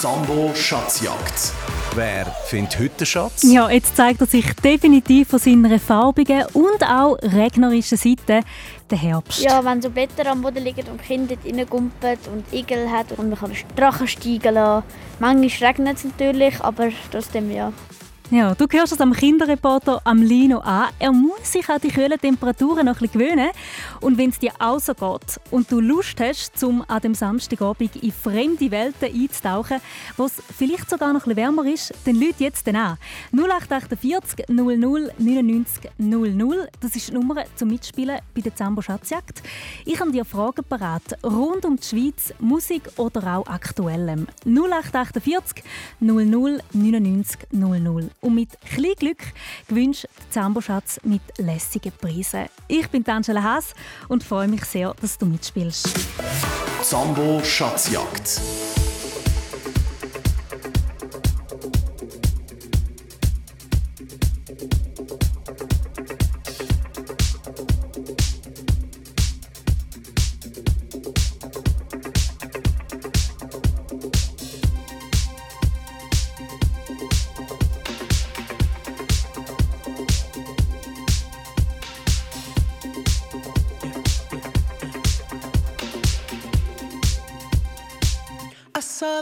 Sambo Schatzjagd. Wer findet heute den Schatz? Ja, jetzt zeigt er sich definitiv von seiner farbigen und auch regnerischen Seite, der Herbst. Ja, wenn so Blätter am Boden liegen und Kinder reingumpen und Igel hat und man kann Drachen steigen lassen. Manchmal regnet es natürlich, aber trotzdem ja. Ja, du hörst es am Kinderreporter am Lino an. Er muss sich an die kühlen Temperaturen noch ein gewöhnen. Und wenn es dir auch so geht und du Lust hast, um an dem Samstagabend in fremde Welten einzutauchen, wo es vielleicht sogar noch ein bisschen wärmer ist, dann lüt jetzt an. 0848 00 99 00. Das ist die Nummer zum Mitspielen bei der Zambo Schatzjagd. Ich habe dir Fragen parat rund um die Schweiz, Musik oder auch Aktuellem. 0848 00 99 00. Und mit klein Glück gewünscht Zambo-Schatz mit lässigen Preisen. Ich bin Angela Haas und freue mich sehr, dass du mitspielst. Zambo Schatzjagd.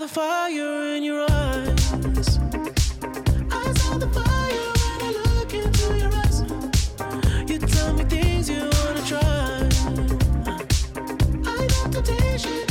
Fire in your eyes. I saw the fire when I look into your eyes. You tell me things you wanna try. I know temptation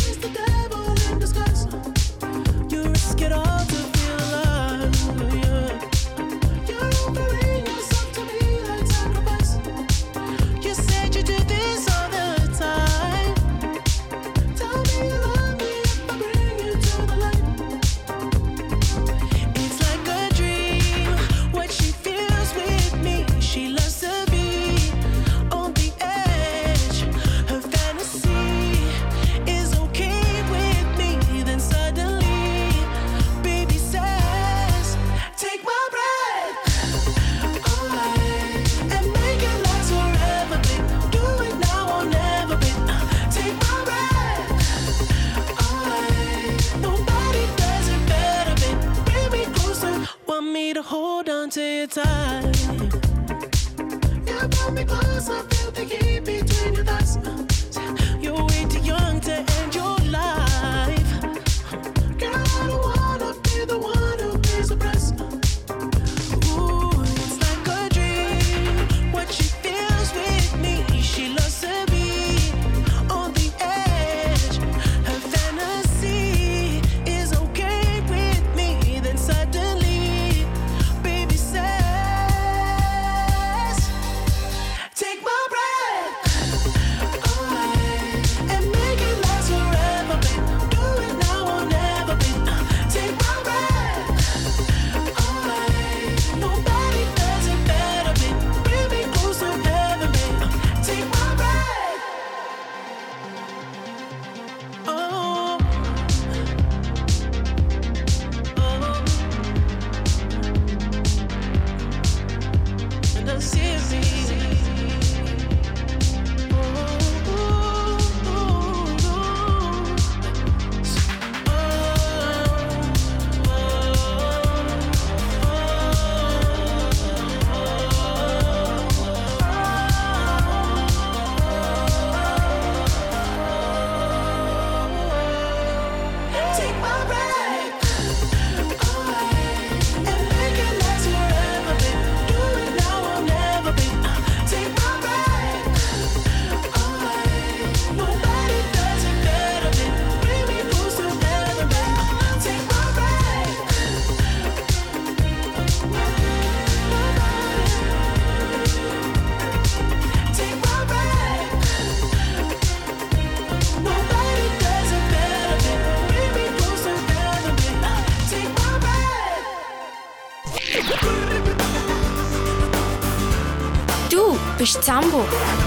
Du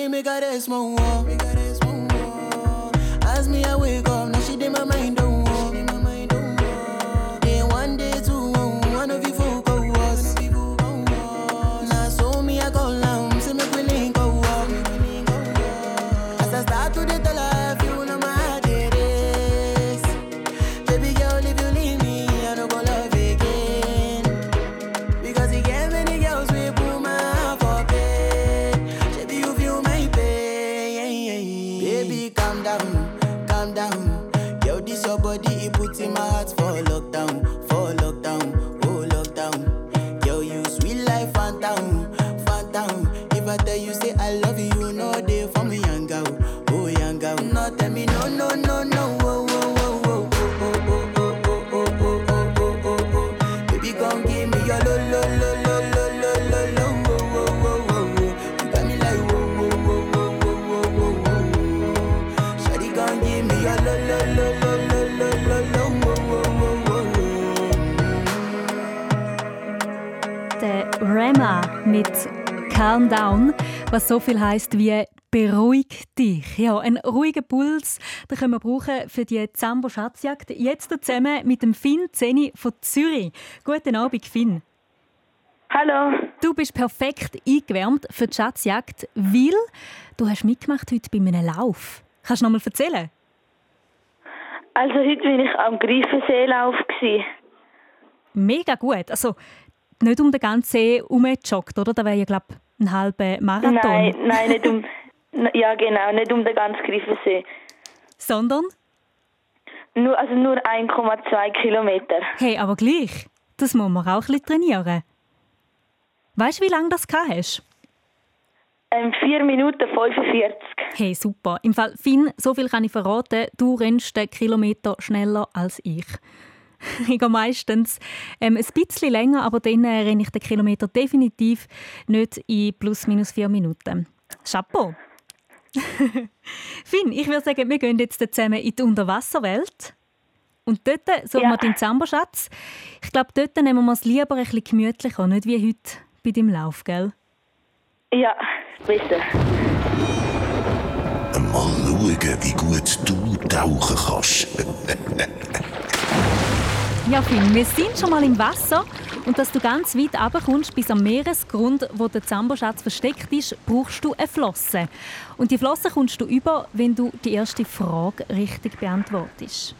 Dime care să mă viel heißt wie Beruhig dich. Ja, ein ruhiger Puls, den können wir brauchen für die Zambo Schatzjagd. Jetzt zusammen mit dem Finn Zeni von Zürich. Guten Abend, Finn. Hallo. Du bist perfekt eingewärmt für die Schatzjagd, weil du hast mitgemacht heute bei einem Lauf. Kannst du noch mal erzählen? Also heute bin ich am Greifenseelauf. Mega gut. Also nicht um den ganzen See herumgejoggt, oder? Da wäre ja, glaube ich, ein halber Marathon. Nein, nein, nicht um. Ja, genau, nicht um den ganzen Greifensee. Sondern? Nur, also nur 1,2 Kilometer. Hey, aber gleich. Das muss man auch ein bisschen trainieren. Weißt du, wie lange das hast? Ähm, 4 Minuten 45. Hey, super. Im Fall Finn, so viel kann ich verraten. Du rennst den Kilometer schneller als ich. Ich gehe meistens ähm, ein bisschen länger, aber dann äh, renne ich den Kilometer definitiv nicht in plus minus vier Minuten. Chapeau! Finn, ich würde sagen, wir gehen jetzt zusammen in die Unterwasserwelt. Und dort suchen Ja. wir deinen Zamberschatz. Ich glaube, dort nehmen wir es lieber ein bisschen gemütlicher, nicht wie heute bei deinem Lauf, gell? Ja, besser. Mal schauen, wie gut du tauchen kannst. Ja, Finn, wir sind schon mal im Wasser. Und dass du ganz weit runterkommst bis am Meeresgrund, wo der Zamboschatz versteckt ist, brauchst du eine Flosse. Und die Flosse kommst du über, wenn du die erste Frage richtig beantwortest.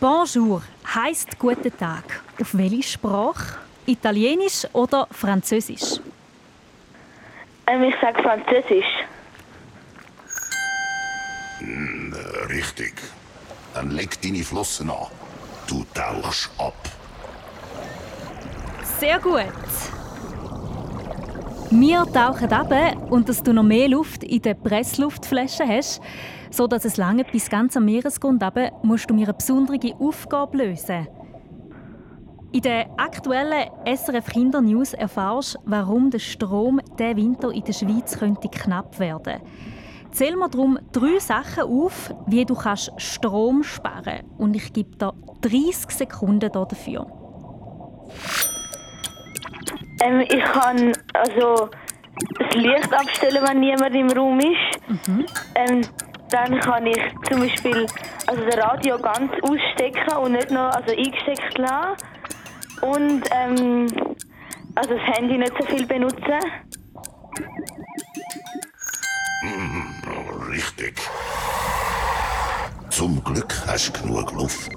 Bonjour heißt guten Tag. Auf welche Sprache? Italienisch oder Französisch? Ähm, ich sage Französisch. Äh, Richtig. Dann leg deine Flossen an. Du tauchst ab. Sehr gut. Wir tauchen ab und dass du noch mehr Luft in der Pressluftflasche hast, so dass es lange bis ganz am Meeresgrund runter, musst du mir eine besondere Aufgabe lösen. In der aktuellen SRF Kinder News erfährst du, warum der Strom diesen Winter in der Schweiz könnte knapp werden. Zähl mir darum drei Sachen auf, wie du kannst Strom sparen kannst. Und ich gebe dir 30 Sekunden dafür. Ähm, ich kann also das Licht abstellen, wenn niemand im Raum ist. Ähm, dann kann ich zum Beispiel also das Radio ganz ausstecken und nicht noch also eingesteckt lassen. Und ähm, also das Handy nicht so viel benutzen. Richtig. Zum Glück hast du genug Luft.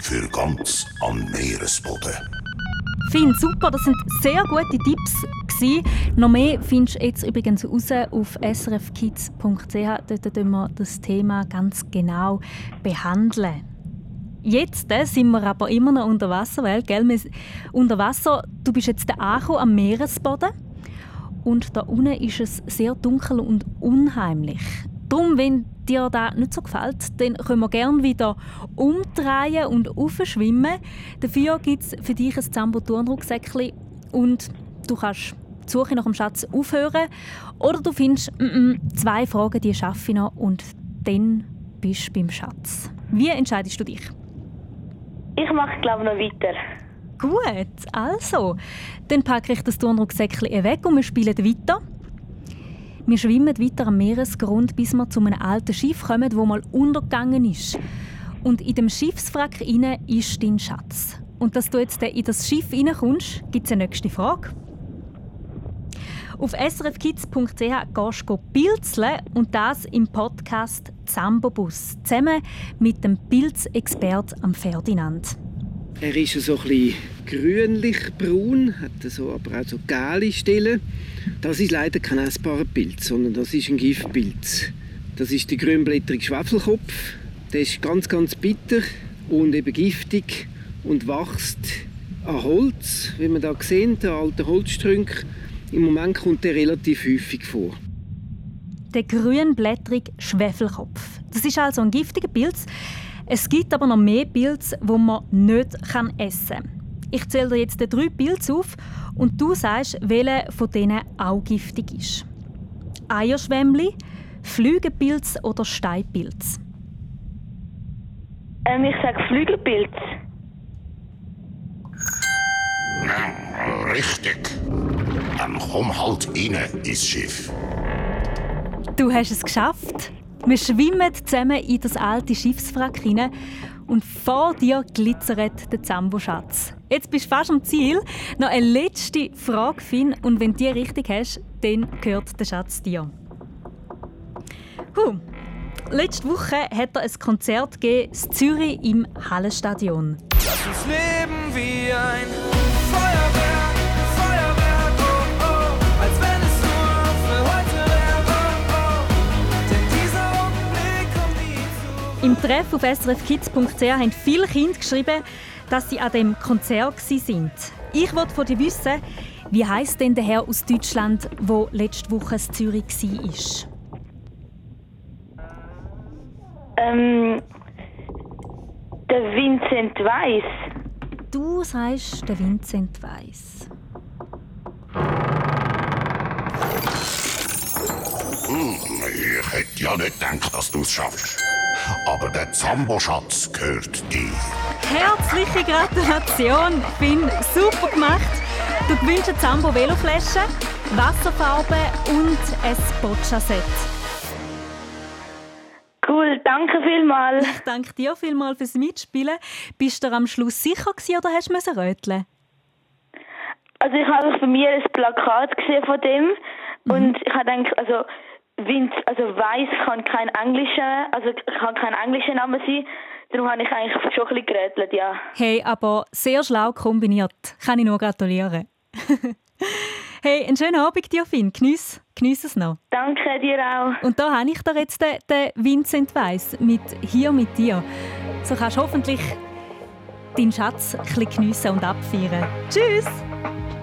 Für ganz am Meeresboden. Finn, super, das sind sehr gute Tipps. Gewesen. Noch mehr findest du jetzt übrigens raus auf srfkids.ch. Dort tun wir das Thema ganz genau behandeln. Jetzt äh, sind wir aber immer noch unter Wasser, weil gell, wir, unter Wasser, du bist jetzt angekommen am Meeresboden und da unten ist es sehr dunkel und unheimlich. Darum, wenn dir das nicht so gefällt, dann können wir gerne wieder umdrehen und aufschwimmen. Dafür gibt es für dich ein Zambo-Turnrucksäckchen und du kannst die Suche nach dem Schatz aufhören oder du findest mm, mm, zwei Fragen, die schaffe ich noch und dann bist du beim Schatz. Wie entscheidest du dich? Ich mache glaube noch weiter. Gut, also, dann packe ich das Turnrucksäckchen weg und wir spielen weiter. Wir schwimmen weiter am Meeresgrund, bis wir zu einem alten Schiff kommen, wo mal untergegangen ist. Und in dem Schiffswrack inne ist dein Schatz. Und dass du jetzt in das Schiff hineinkommst, gibt es eine nächste Frage. Auf srfkids.ch gehst du pilzeln und das im Podcast Zambobus zusammen mit dem Pilzexpert am Ferdinand. Er ist so ein bisschen grünlich-braun, hat so, aber auch so gelbe Stellen. Das ist leider kein essbarer Pilz, sondern das ist ein Giftpilz. Das ist der grünblättrige Schwefelkopf. Der ist ganz, ganz bitter und eben giftig und wächst an Holz, wie man da sehen, der alte Holzstrunk. Im Moment kommt der relativ häufig vor. Der grünblättrige Schwefelkopf. Das ist also ein giftiger Pilz. Es gibt aber noch mehr Pilze, die man nicht essen kann. Ich zähle dir jetzt drei Pilze auf und du sagst, welcher von denen auch giftig ist. Eierschwämmli, Flügelpilz oder Steinpilz? Ähm, ich sage Flügelpilz. Richtig. Dann komm halt rein ins Schiff. Du hast es geschafft. Wir schwimmen zusammen in das alte Schiffswrack hinein und vor dir glitzert der Zambo-Schatz. Jetzt bist du fast am Ziel. Noch eine letzte Frage, Finn, und wenn du die richtig hast, dann gehört der Schatz dir. Huh. Letzte Woche hat er ein Konzert gegeben, in Zürich im Hallenstadion. Lass uns leben wie ein Im Treff auf srfkids.ch haben viele Kinder geschrieben, dass sie an dem Konzert waren. Ich wollte von dir wissen, wie heißt denn der Herr aus Deutschland, der letzte Woche in Zürich war? Ähm, der Vincent Weiss. Du sagst der Vincent Weiss. Hm, ich hätte ja nicht gedacht, dass du es schaffst. Aber der Zambo-Schatz gehört dir. Herzliche Gratulation, Finn, super gemacht. Du gewünscht eine Zambo Veloflasche, Wasserfarbe und ein Boccia-Set. Cool, danke vielmals. Ich danke dir vielmals fürs Mitspielen. Bist du am Schluss sicher gewesen, oder hast du röteln? Also ich habe bei mir ein Plakat gesehen von dem und ich habe gedacht, also Vince, also Weiss kann kein englischer, also kann kein englischer Name sein. Darum habe ich eigentlich schon ein bisschen gerätselt, ja. Hey, aber sehr schlau kombiniert. Kann ich nur gratulieren. hey, einen schönen Abend dir, Finn. Geniess, geniess es noch. Danke dir auch. Und da habe ich dir jetzt den, den Vincent Weiss mit «Hier mit dir». So kannst du hoffentlich deinen Schatz ein bisschen geniessen und abfeiern. Tschüss!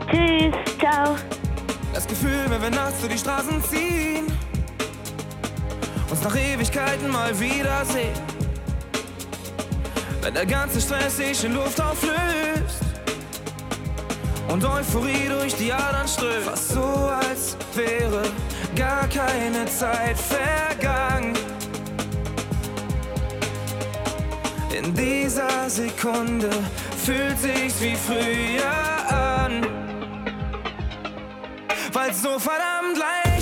Tschüss, ciao. Das Gefühl, wenn wir nachts durch die Straßen ziehen, uns nach Ewigkeiten mal wiedersehen. Wenn der ganze Stress sich in Luft auflöst und Euphorie durch die Adern strömt. Fast so, als wäre gar keine Zeit vergangen. In dieser Sekunde fühlt sich's wie früher an. Weil's so verdammt leicht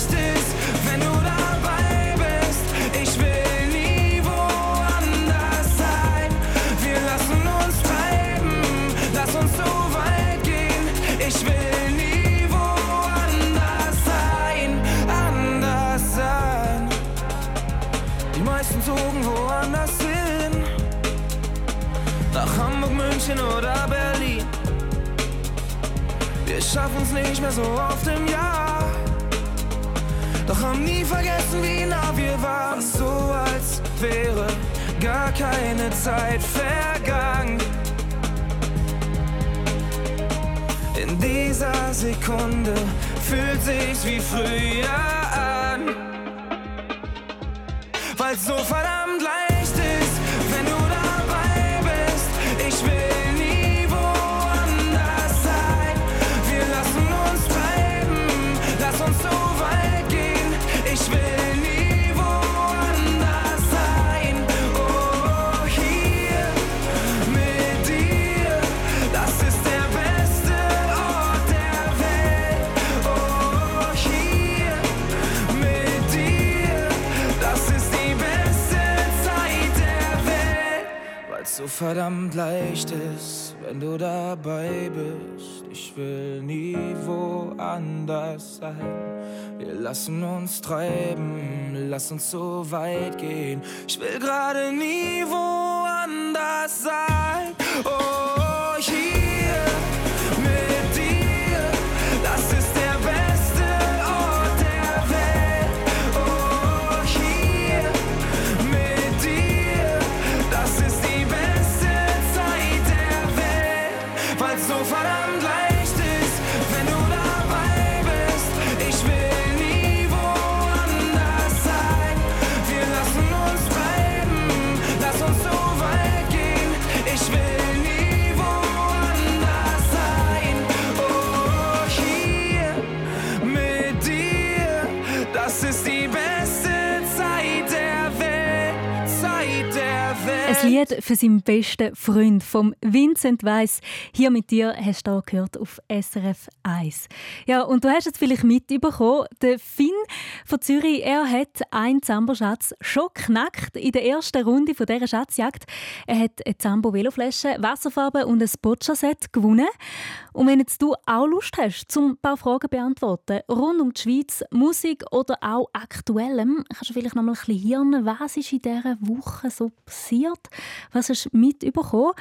wenn du dabei bist. Ich will nie woanders sein. Wir lassen uns treiben, lass uns so weit gehen. Ich will gerade nie woanders für seinen besten Freund vom Vincent Weiss. Hier mit dir hast du gehört auf SRF 1. Ja, und du hast es vielleicht mitbekommen, der Finn von Zürich, er hat einen Zambo-Schatz schon geknackt in der ersten Runde von dieser Schatzjagd. Er hat eine Zambo-Veloflasche, Wasserfarbe und ein Boccia-Set gewonnen. Und wenn jetzt du auch Lust hast, zum ein paar Fragen beantworten, rund um die Schweiz, Musik oder auch Aktuellem, kannst du vielleicht noch mal ein bisschen hirnen, was ist in dieser Woche so passiert? Was hast du mitbekommen?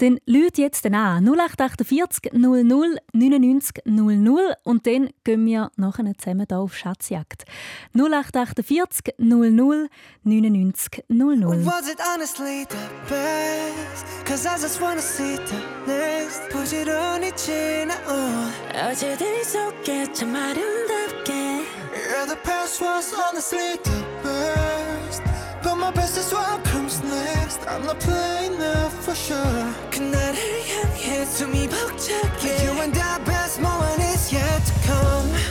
Dann lüt jetzt den an 0848 00 99 00 und dann gehen wir nachher zusammen hier auf Schatzjagd. 0848 00 99 00. Was it honestly the best? Cause I just wanna see the next 부지런히 지나온 어제들 속에 참 아름답게 Yeah, the past was honestly the best But my best is what comes next I'm not playing now for sure 그날을 향해 숨이 벅차게 You and the best moment is yet to come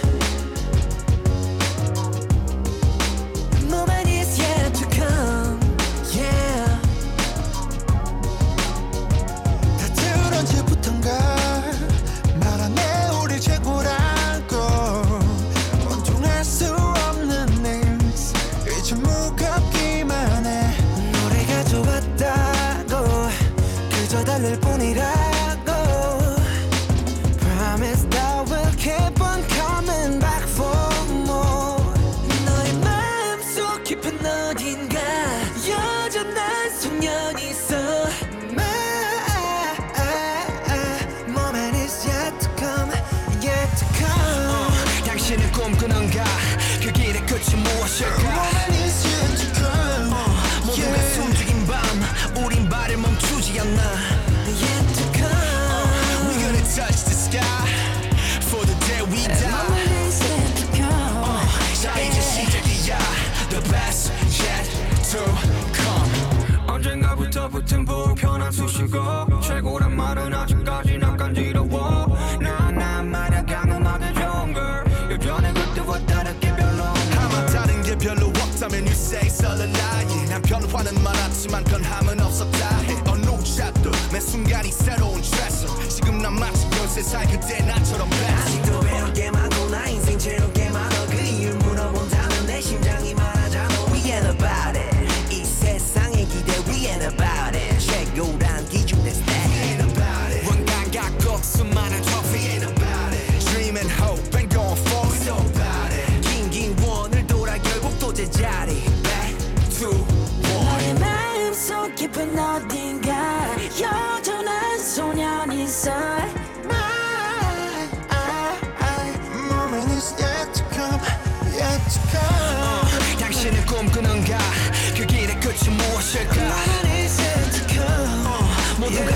body back to 너의 마음속 깊은 어딘가 여전한 소년이 있어 My, I, I, moment is yet to come, yet to come. 당신은 꿈꾸는가 그 길의 끝이 무엇일까? Moment is yet to come. 어, 모두가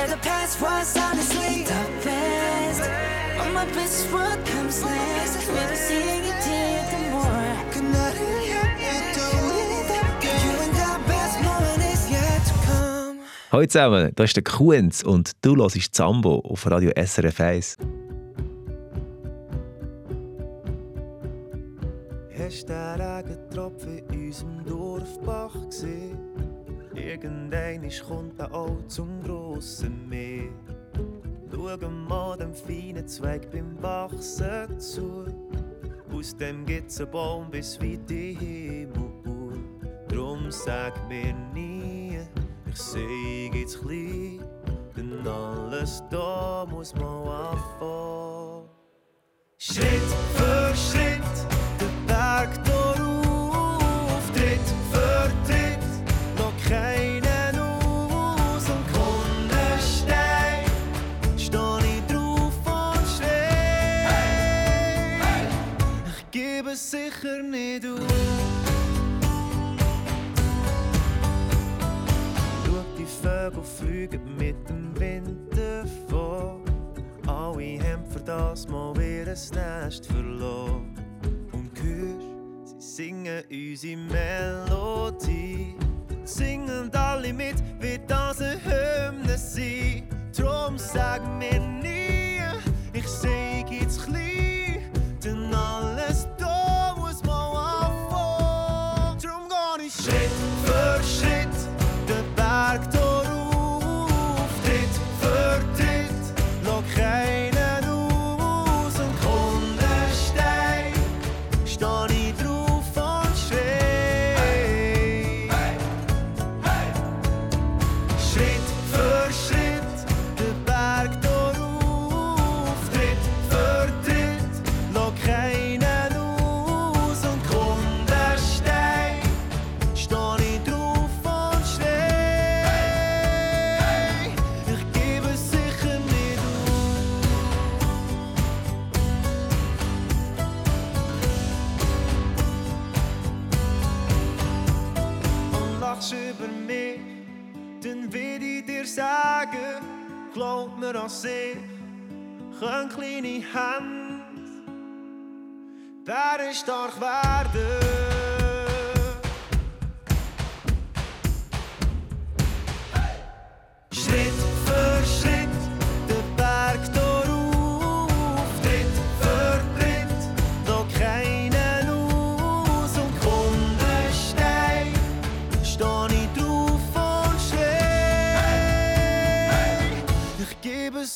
Yeah, the past was honestly the best. All my best work comes last. Maybe seeing you did the more. Could not Hallo zusammen, das ist der Kuhns und du hörst Zambo auf Radio SRF 1. Hast du den Regentropfen in unserem Dorfbach gesehen? Irgendein kommt da auch zum grossen Meer. Schau mal dem feinen Zweig beim Wachsen zu. Aus dem gibt's einen Baum bis weit in Himmel. Drum sag mir nie, ich seh jetzt klein, denn alles da muss man anfangen. Schritt für Schritt, der Berg durch. sicher nicht auf. Die Vögel fliegen mit dem Wind davon. Alle haben für das mal ihr Nest verloren. Und hörst, sie singen unsere Märchen.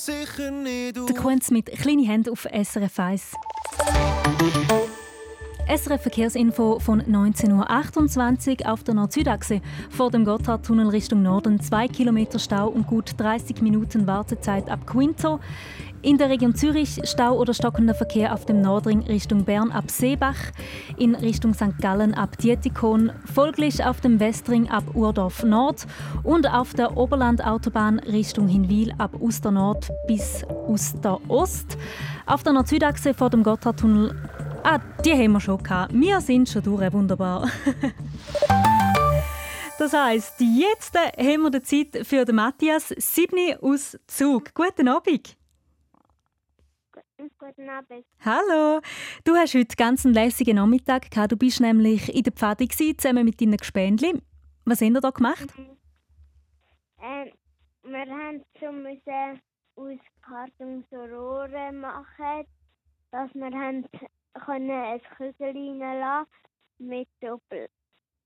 sicher nicht auf. Der Kunz mit kleinen Händen auf SRF 1. SRF Verkehrsinfo von 19.28 Uhr auf der Nord-Süd-Achse. Vor dem Gotthardtunnel Richtung Norden 2 km Stau und gut 30 Minuten Wartezeit ab Quinto. In der Region Zürich Stau oder stockender Verkehr auf dem Nordring Richtung Bern ab Seebach, in Richtung St. Gallen ab Dietikon, folglich auf dem Westring ab Urdorf Nord und auf der Oberlandautobahn Richtung Hinwil ab Uster Nord bis Uster Ost. Auf der Nord-Süd-Achse vor dem Gotthardtunnel Ah, die haben wir schon gehabt. Wir sind schon durch, wunderbar. Das heisst, jetzt haben wir die Zeit für den Matthias Sibni aus Zug. Guten Abend. Guten Abend. Hallo. Du hast heute ganz einen lässigen Nachmittag gehabt. Du bist nämlich in der Pfade zusammen mit deinen Gespendli. Was haben ihr da gemacht? Ähm, wir haben so müssen aus Karton so Rohre machen, dass wir haben können ein Kügel reinlassen mit so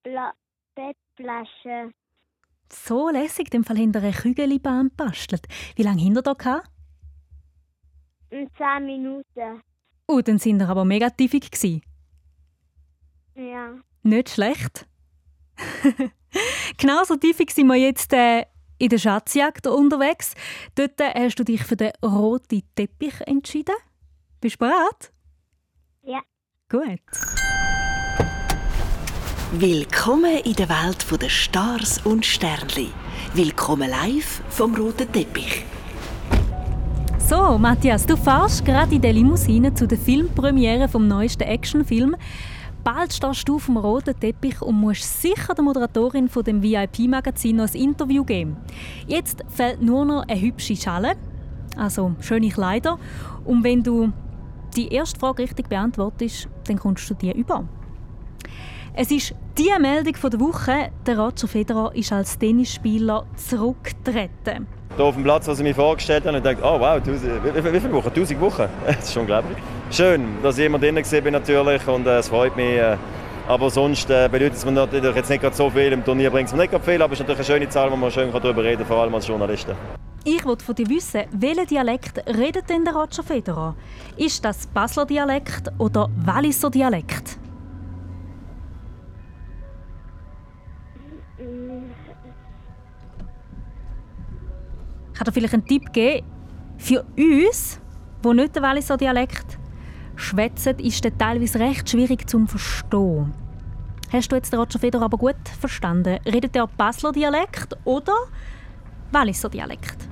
Bla Bettflaschen. So lässig, in dem Fall hinter einer Kügelbahn bastelt. Wie lange ihr da gehabt? In 10 Minuten. Oh, dann sind ihr aber mega tiefig gewesen. Ja. Nicht schlecht. Genauso tiefig sind wir jetzt äh, in der Schatzjagd unterwegs. Dort äh, hast du dich für den roten Teppich entschieden. Bist du bereit? Ja. Gut. Willkommen in der Welt der Stars und Sternli. Willkommen live vom roten Teppich. So, Matthias, du fährst gerade in der Limousine zu der Filmpremiere vom neuesten Actionfilm. Bald stehst du auf dem roten Teppich und musst sicher der Moderatorin von dem VIP-Magazin noch ein Interview geben. Jetzt fehlt nur noch eine hübsche Schale, also schöne Kleider. Und wenn du die erste Frage richtig beantwortest, dann kommst du die über. Es ist die Meldung der Woche. Der Roger Federer ist als Tennisspieler zurückgetreten. Hier auf dem Platz, was ich mir vorgestellt habe, und dachte, oh wow, tausend, wie, wie, viele Wochen? 1000 Wochen? Das ist schon unglaublich. Schön, dass ich immer drin war natürlich und äh, es freut mich. Äh, aber sonst äh, bedeutet es mir natürlich jetzt nicht so viel. Im Turnier bringt es mir nicht viel, aber es ist natürlich eine schöne Zahl, wo man schön darüber reden kann, vor allem als Journalisten. Ich wollte von dir wissen, welchen Dialekt redet denn der Roger Federer? Ist das Basler Dialekt oder Walliser Dialekt? Kann dir vielleicht einen Tipp geben? Für uns, die nicht den Walliser Dialekt schwätzen, ist der teilweise recht schwierig zu verstehen. Hast du jetzt den Roger Federer aber gut verstanden? Redet er Basler Dialekt oder Walliser Dialekt?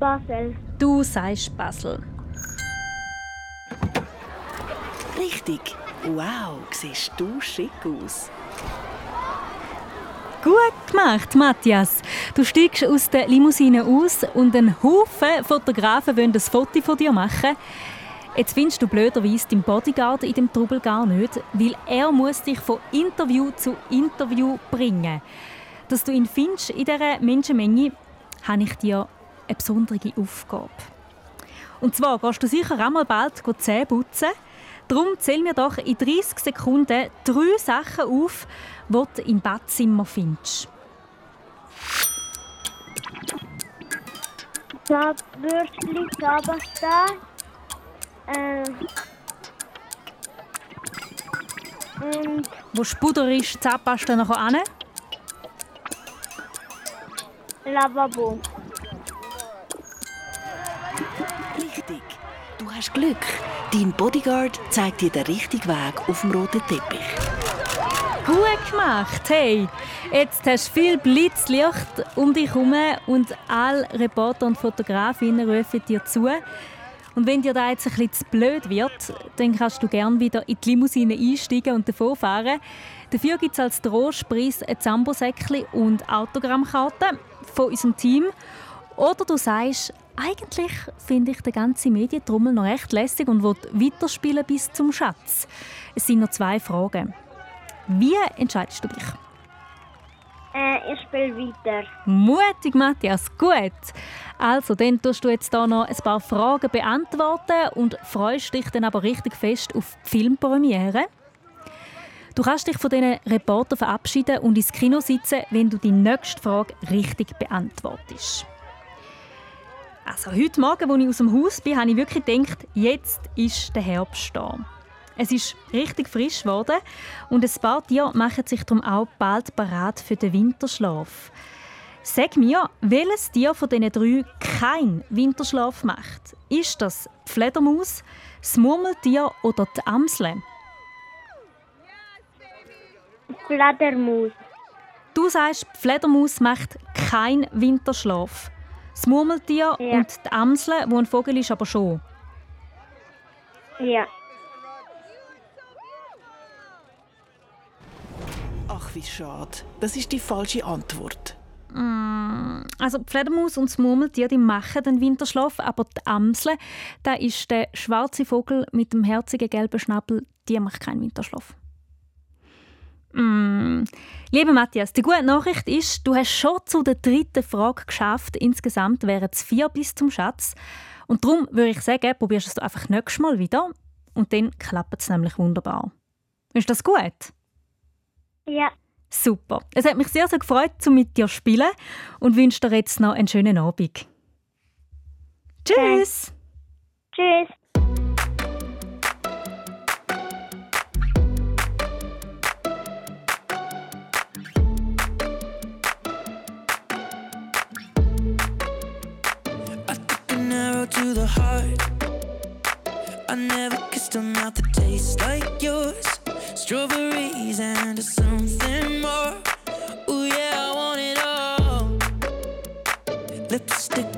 Basel. Du sagst Basel. Richtig. Wow, siehst du schick aus. Gut gemacht, Matthias. Du steigst aus der Limousine aus und ein Haufen Fotografen wollen ein Foto von dir machen. Jetzt findest du blöderweise deinen Bodyguard in dem Trubel gar nicht, weil er muss dich von Interview zu Interview bringen. Dass du ihn findest in dieser Menschenmenge, habe ich dir eine besondere Aufgabe. Und zwar gehst du sicher einmal bald Zähne putzen. Darum zähl mir doch in 30 Sekunden drei Sachen auf, die du im Badzimmer findest. Zahnbürstchen, Zahnpasta. Äh, und Wo Spuder ist, Zahnpasta nachher an. Lavabo. Hast Glück. Dein Bodyguard zeigt dir den richtigen Weg auf dem roten Teppich. Gut gemacht, hey! Jetzt hast du viel Blitzlicht um dich herum und alle Reporter und Fotografinnen rufen dir zu. Und wenn dir da jetzt ein bisschen zu blöd wird, dann kannst du gerne wieder in die Limousine einsteigen und davonfahren. Dafür gibt es als Trostpreis ein Zambosäckchen und Autogrammkarten von unserem Team. Oder du sagst, eigentlich finde ich den ganzen Medientrommel noch recht lässig und will weiterspielen bis zum Schatz. Es sind noch zwei Fragen. Wie entscheidest du dich? Äh, ich spiele weiter. Mutig, Matthias, gut. Also, dann tust du jetzt hier noch ein paar Fragen beantworten und freust dich dann aber richtig fest auf die Filmpremiere. Du kannst dich von diesen Reportern verabschieden und ins Kino sitzen, wenn du die nächste Frage richtig beantwortest. Also heute Morgen, als ich aus dem Haus bin, habe ich wirklich gedacht, jetzt ist der Herbst da. Es ist richtig frisch geworden und ein paar Tiere machen sich darum auch bald bereit für den Winterschlaf. Sag mir, welches Tier von diesen drei keinen Winterschlaf macht? Ist das die Fledermaus, das Murmeltier oder die Amsel? Fledermaus. Du sagst, die Fledermaus macht keinen Winterschlaf das Murmeltier ja. und die Amsel, wo ein Vogel ist, aber schon. Ja. Ach, wie schade. Das ist die falsche Antwort. Mm, also die Fledermaus und das Murmeltier die machen den Winterschlaf, aber die Amsel, da ist der schwarze Vogel mit dem herzigen gelben Schnabel, die macht keinen Winterschlaf. Mm. Lieber Matthias, die gute Nachricht ist, du hast schon zu der dritten Frage geschafft. Insgesamt wären es vier bis zum Schatz. Und darum würde ich sagen, probierst es du einfach nächstes Mal wieder. Und dann klappt es nämlich wunderbar. Ist das gut? Ja. Super. Es hat mich sehr, sehr gefreut, mit dir zu spielen und wünsche dir jetzt noch einen schönen Abend. Tschüss! Tschüss! your heart. I never kissed a mouth that tastes like yours. Strawberries and something more. Ooh, yeah, I want it all. Lipstick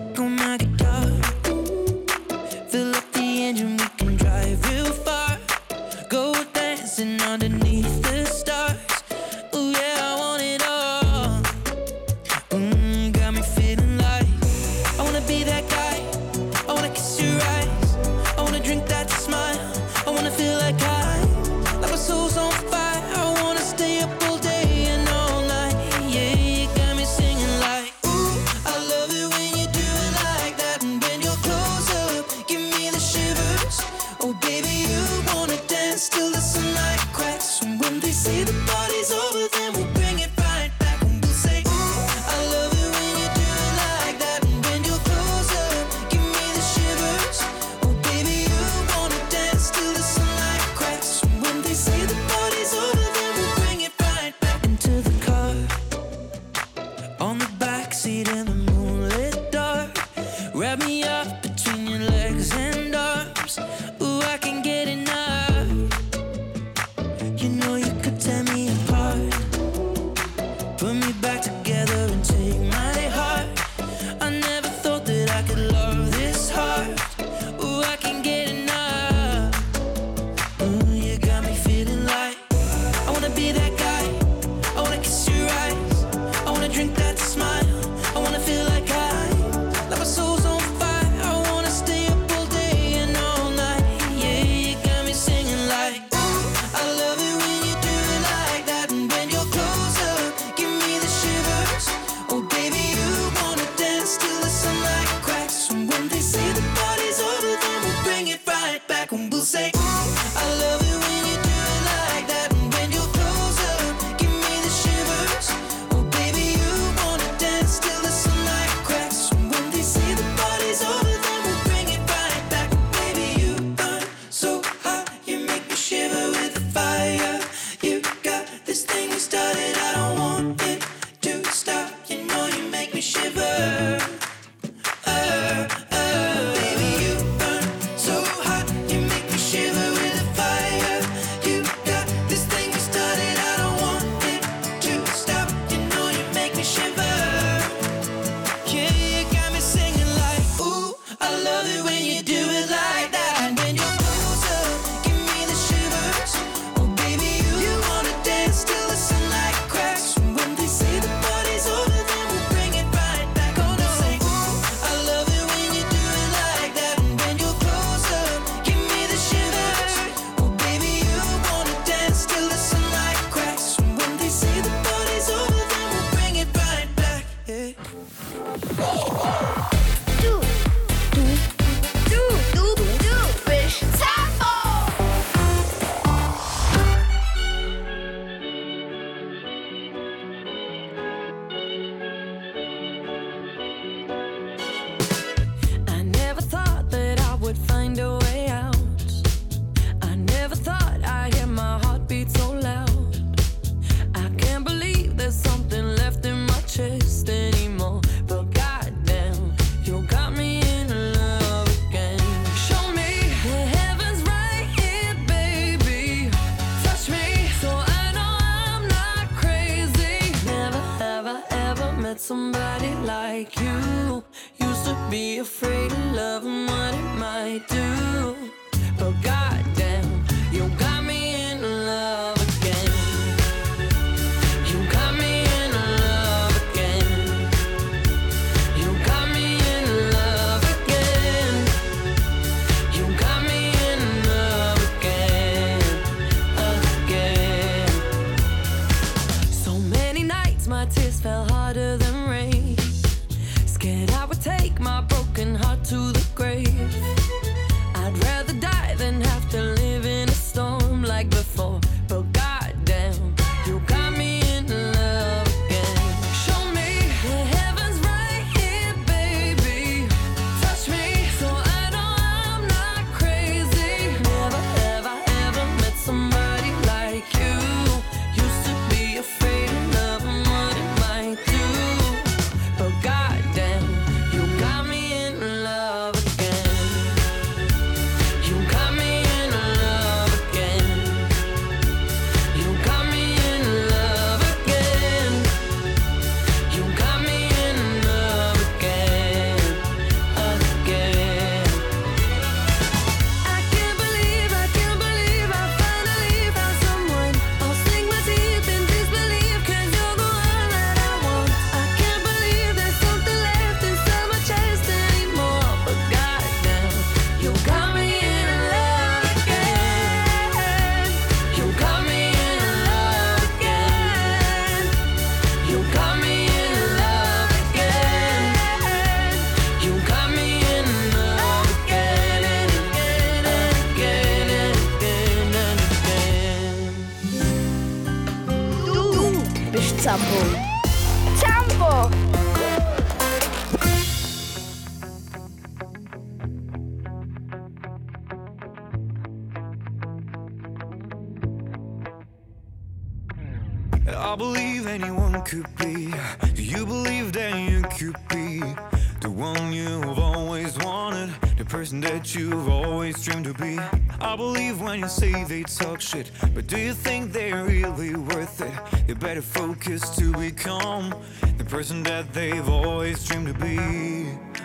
talk shit, but do you think they're really worth it? You better focus to become the person that they've always dreamed to be.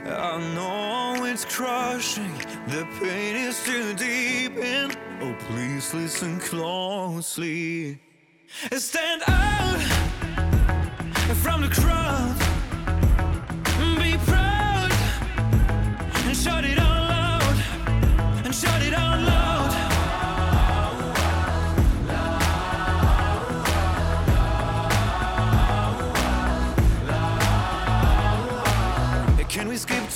I know it's crushing, the pain is too deep, in. oh, please listen closely. Stand out from the crowd.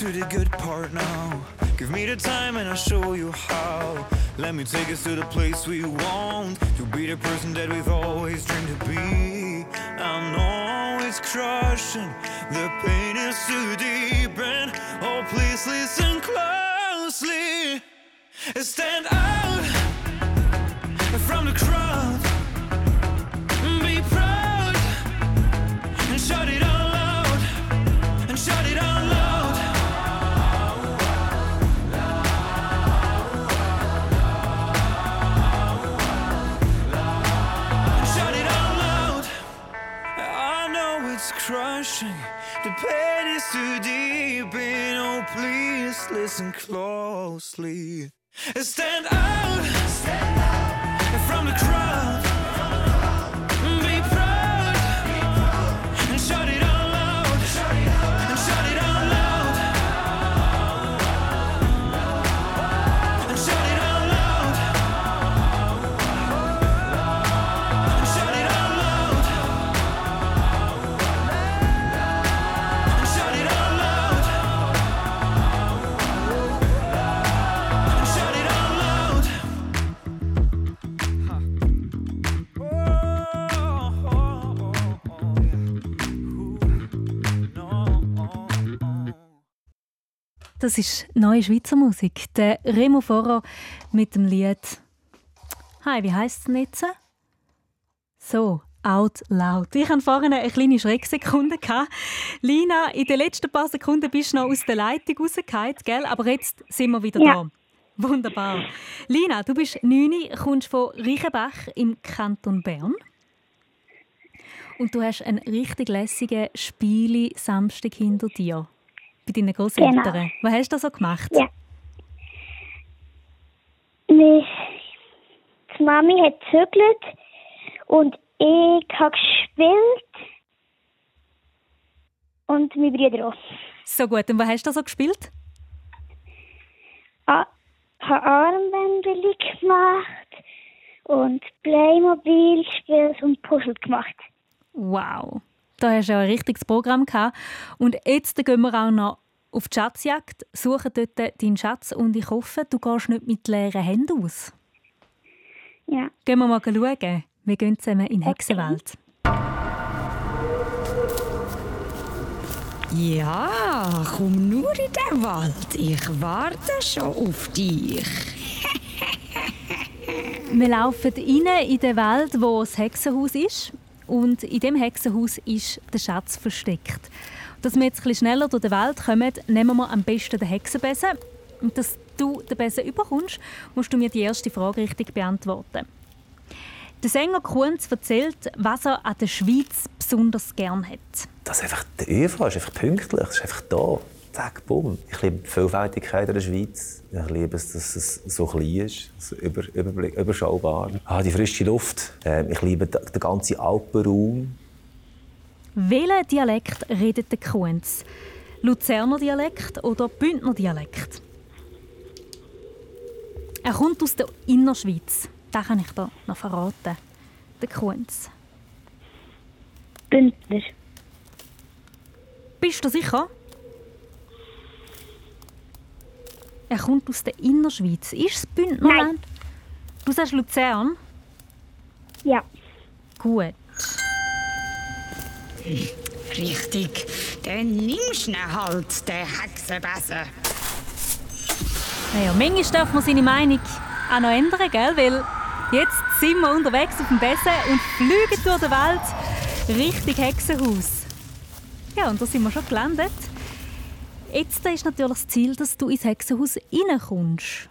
to the good part now. Give me the time and I'll show you how. Let me take us to the place we want to be the person that we've always dreamed to be. I'm always crushing, the pain is too deep. And oh, please listen closely. Stand out from the crowd. The pain is too deep, in. oh, please listen closely and stand out. das ist neue Schweizer Musik. Der Remo Forrer mit dem Lied Hi, wie heisst es jetzt? So, out loud. Ich hatte vorhin eine kleine Schrecksekunde. Lina, in den letzten paar Sekunden bist du noch aus der Leitung rausgefallen, gell? aber jetzt sind wir wieder ja. da. Wunderbar. Lina, du bist 9, kommst von Reichenbach im Kanton Bern. Und du hast einen richtig lässigen Spiele Samstag hinter dir. Bei deinen Großeltern. Genau. Was hast du da so gemacht? Ja. Mich, die Mami hat gezögert und ich habe gespielt. Und meine Brüder auch. So gut. Und was hast du da so gespielt? Ah, habe Armbänder gemacht und Playmobil gespielt und Puzzle gemacht. Wow. Da hast du ja ein richtiges Programm gehabt. Und jetzt gehen wir auch noch auf die Schatzjagd, suchen dort deinen Schatz und ich hoffe, du gehst nicht mit leeren Händen aus. Ja. Gehen wir mal schauen. Wir gehen zusammen in die Hexenwelt. Ja, komm nur in den Wald. Ich warte schon auf dich. Wir laufen rein in die Welt, wo das Hexenhaus ist. Und in dem Hexenhaus ist der Schatz versteckt. Dass wir jetzt ein schneller durch die Welt kommen, nehmen wir am besten den Hexenbesen. Und dass du den Besen überkommst, musst du mir die erste Frage richtig beantworten. Der Sänger Kunz erzählt, was er an der Schweiz besonders gern hat. Das ist einfach der ÖV ist einfach pünktlich, ist einfach da. Zack, bumm. Ich liebe die Vielfältigkeit in der Schweiz. Ich liebe es, dass es so klein ist, so über, überblick, überschaubar. Ah, die frische Luft. Ähm, ich liebe den, den ganzen Alpenraum. Welchen Dialekt redet der Kunz? Luzerner Dialekt oder Bündner Dialekt? Er kommt aus der Innerschweiz. Das kann ich dir noch verraten. Der Kunz. Bündner. Bist du sicher? Er kommt aus der Innerschweiz. Ist es Bündnerland? Du sagst Luzern? Ja. Gut. Richtig. Dann nimmst du ihn halt, den Hexenbesen. Naja, manchmal darf man seine Meinung auch noch ändern, gell? Weil jetzt sind wir unterwegs auf dem Besen und fliegen durch die Welt Richtung Hexenhaus. Ja, und da sind wir schon gelandet. Jetzt ist natürlich das Ziel, dass du ins Hexenhaus reinkommst.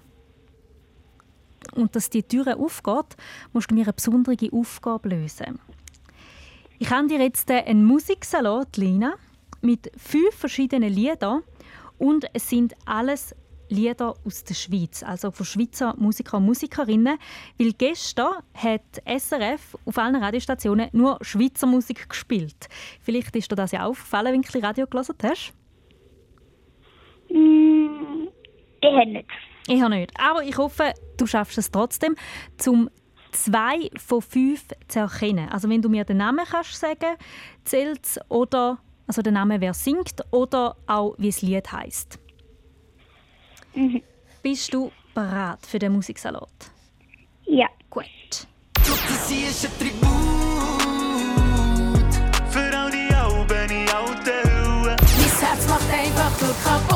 Und dass die Tür aufgeht, musst du mir eine besondere Aufgabe lösen. Ich habe dir jetzt einen Musiksalon, die Lina, mit fünf verschiedenen Liedern. Und es sind alles Lieder aus der Schweiz, also von Schweizer Musiker und Musikerinnen. Weil gestern hat SRF auf allen Radiostationen nur Schweizer Musik gespielt. Vielleicht ist dir das ja aufgefallen, wenn du Radio gelesen hast. Mm, ich habe nicht. Ich habe nicht. Aber ich hoffe, du schaffst es trotzdem, zum zwei von fünf zu erkennen. Also wenn du mir den Namen kannst sagen, zählt oder also der Name, wer singt oder auch wie das Lied heißt. Bist du bereit für den Musiksalat? Ja. Gut. Sie ist ein Tribut für all die Alben in alten Höhen. Mein Herz macht einfach nur Kabum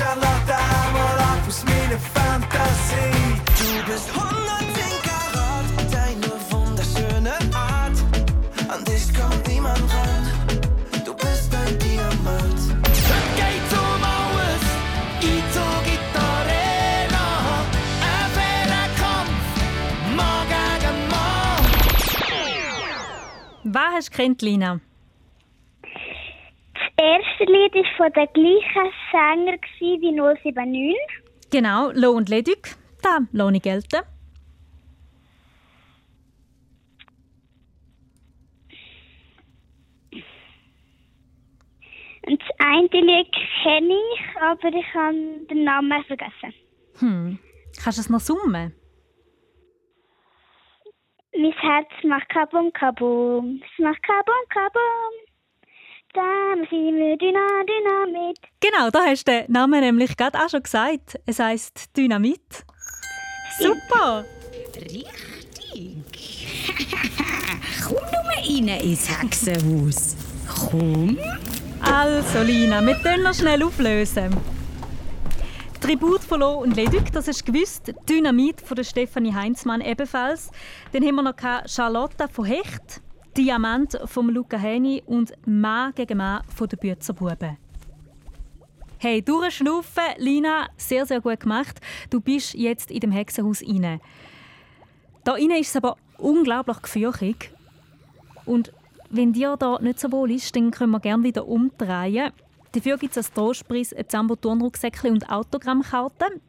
Charlotte Fantasie. Du bist 110 Karat, deine wunderschöne Art. An dich kommt niemand. Du bist ein Diamant. Es geht um alles, Einzug in die Arena. Ein. Was hast du gekannt, Lina? Lied war von der gleichen Sänger wie 079. Genau, Lo und Leduc. Da lohne ich gelten. Und das eine Lied kenne ich, aber ich habe den Namen vergessen. Hm. Kannst du es noch summen? Mein Herz macht Kabum Kabum. Es macht Kabum Kabum. Dann sind wir Dyna Dynamit. Genau, da hast du den Namen nämlich gerade auch schon gesagt. Es heisst Dynamit. Super! Richtig. Komm nur rein ins Hexenhaus. Komm. Also, Lina, wir können noch schnell auflösen. Tribut von Lo und Leduc, das du gewusst. Dynamit von der Stefanie Heinzmann ebenfalls. Dann haben wir noch gehabt Charlotta von Hecht, Diamant von Luca Heni und Mann gegen Mann von den Bützerbuben. Hey, durchschnaufen, Lina, sehr, sehr gut gemacht. Du bist jetzt in dem Hexenhaus rein. Da innen ist es aber unglaublich gefürchtig. Und wenn dir da nicht so wohl ist, dann können wir gerne wieder umdrehen. Dafür gibt es als Trostpreis ein Zambo-Turnrucksäckchen und Autogrammkarten.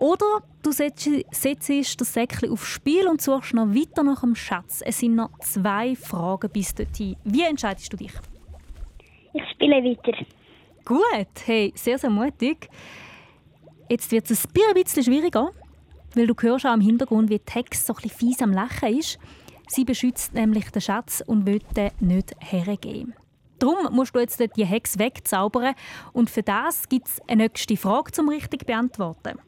Oder du setzt, setzt das Säckchen aufs Spiel und suchst noch weiter nach dem Schatz. Es sind noch zwei Fragen bis dorthin. Wie entscheidest du dich? Ich spiele weiter. Gut, hey, sehr, sehr mutig. Jetzt wird es ein bisschen schwieriger, weil du hörst auch im Hintergrund, wie Hex so ein bisschen fies am Lachen ist. Sie beschützt nämlich den Schatz und will den nicht hergeben. Darum musst du jetzt die Hex wegzaubern und für das gibt es eine nächste Frage zum richtig beantworten.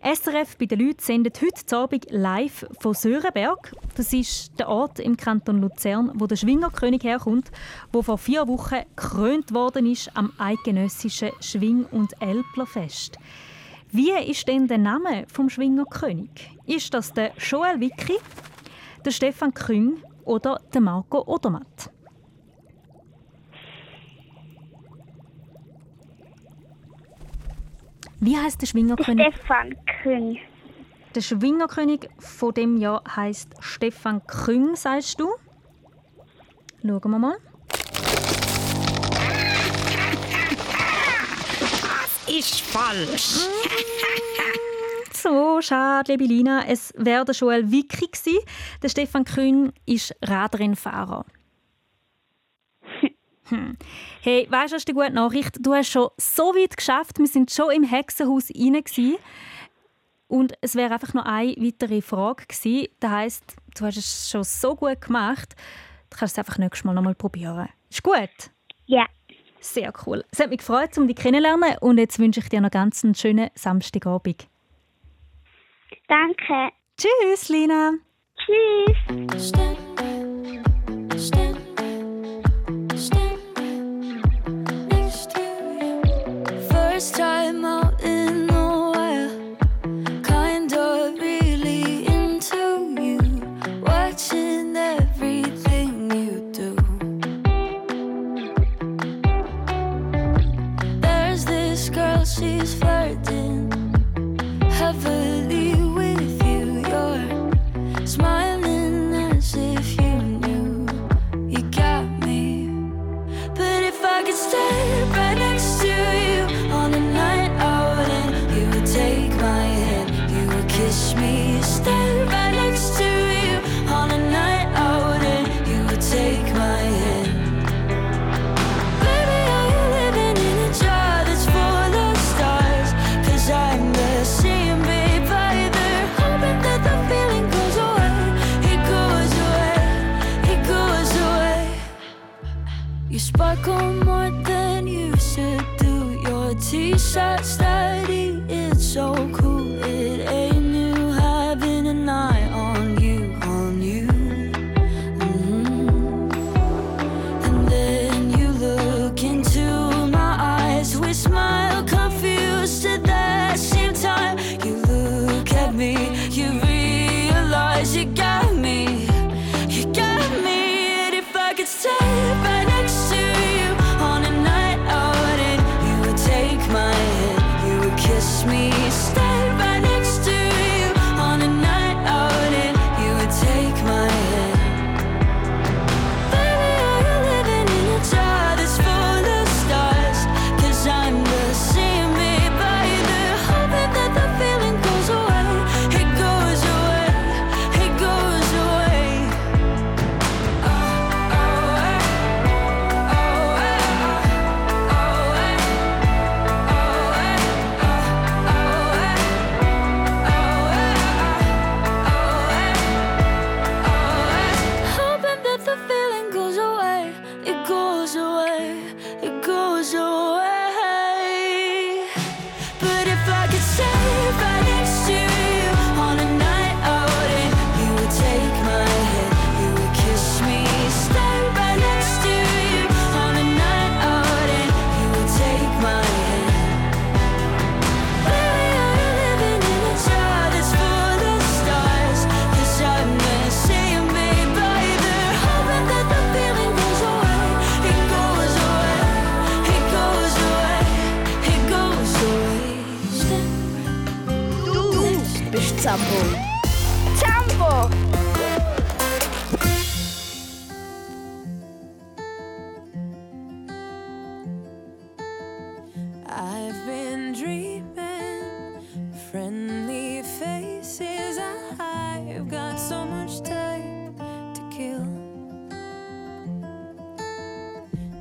SRF bei den Leuten sendet heute Abend live von Sörenberg. Das ist der Ort im Kanton Luzern, wo der Schwingerkönig herkommt, wo vor vier Wochen gekrönt worden ist am eidgenössischen Schwing- und Elplerfest. Wie ist denn der Name vom Schwingerkönig? Ist das der Joel Wicki, der Stefan Küng oder der Marco Odermatt? Wie heißt der Schwingerkönig? Stefan Küng. Der Schwingerkönig von dem Jahr heißt Stefan Küng, sagst du? Schauen wir mal. Das ist falsch. So, schade, liebe Lina. Es wäre der Joel Wicki gewesen. Der Stefan Kühn ist Radrennfahrer. Hm. Hey, weißt du, das ist die gute Nachricht. Du hast schon so weit geschafft. Wir sind schon im Hexenhaus rein. Gewesen. Und es wäre einfach noch eine weitere Frage gewesen. Das heisst, du hast es schon so gut gemacht. Du kannst es einfach nächstes Mal noch mal probieren. Ist gut? Ja. Sehr cool. Es hat mich gefreut, um dich kennenzulernen. Und jetzt wünsche ich dir noch ganz einen schönen Samstagabend. Danke. Tschüss, Lina. Tschüss.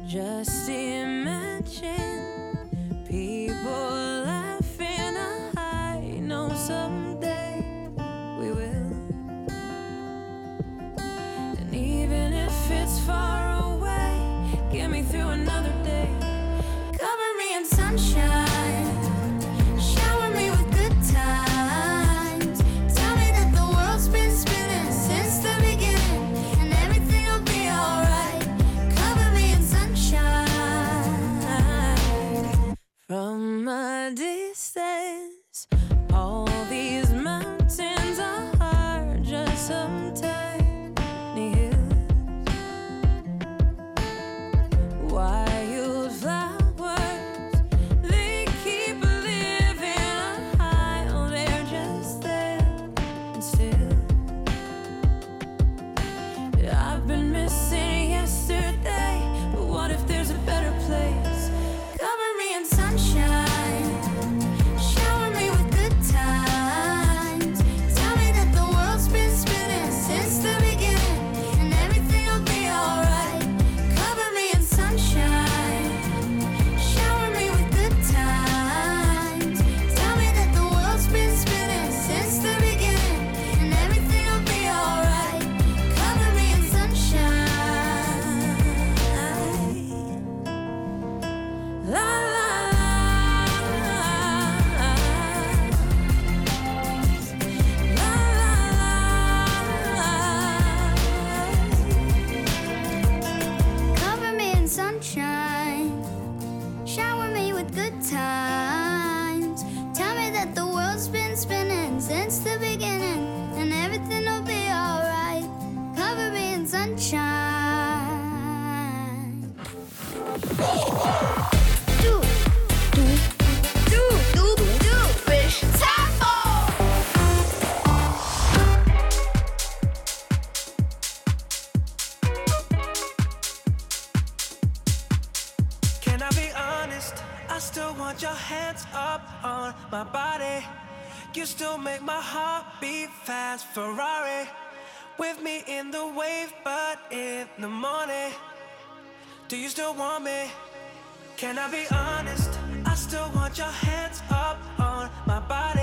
Just imagine people sunshine. Shower me with good times. Tell me that the world's been spinning since the heart beat fast. Ferrari with me in the wave, but in the morning. Do you still want me? Can I be honest? I still want your hands up on my body.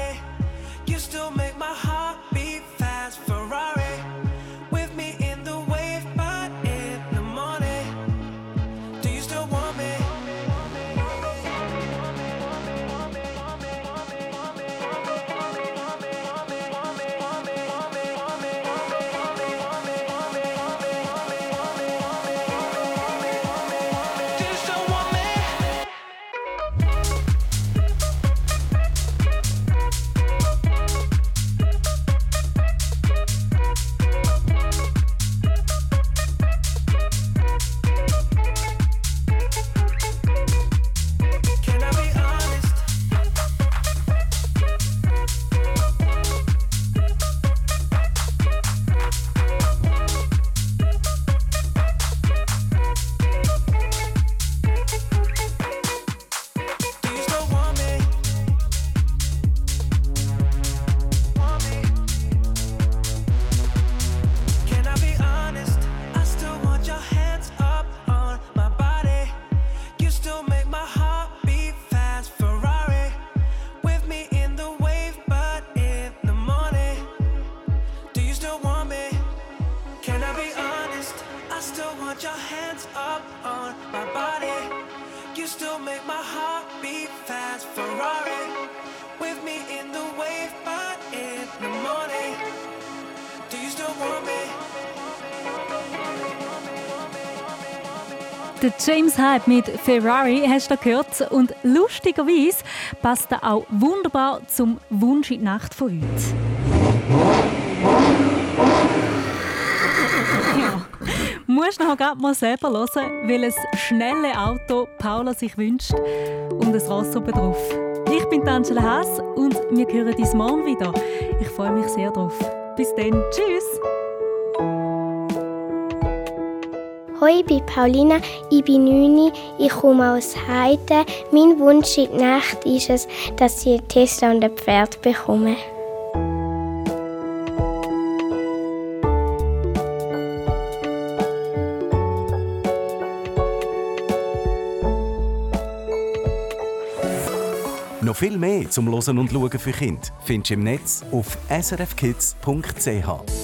Der James Hype mit Ferrari hast du gehört und lustigerweise passt er auch wunderbar zum Wunsch in die Nacht von heute. Ja, musst noch gerade mal selber hören, welches schnelle Auto Paula sich wünscht und ein Ross oben drauf. Ich bin Angela Haas und wir hören uns morgen wieder. Ich freue mich sehr drauf. Bis dann, tschüss! Ahoi, ich bin Paulina, ich bin 9, ich komme aus Heide. Mein Wunsch in der Nacht ist es, dass ich einen Tesla und ein Pferd bekomme. Noch viel mehr zum Losen und Schauen für Kinder findest du im Netz auf srfkids.ch.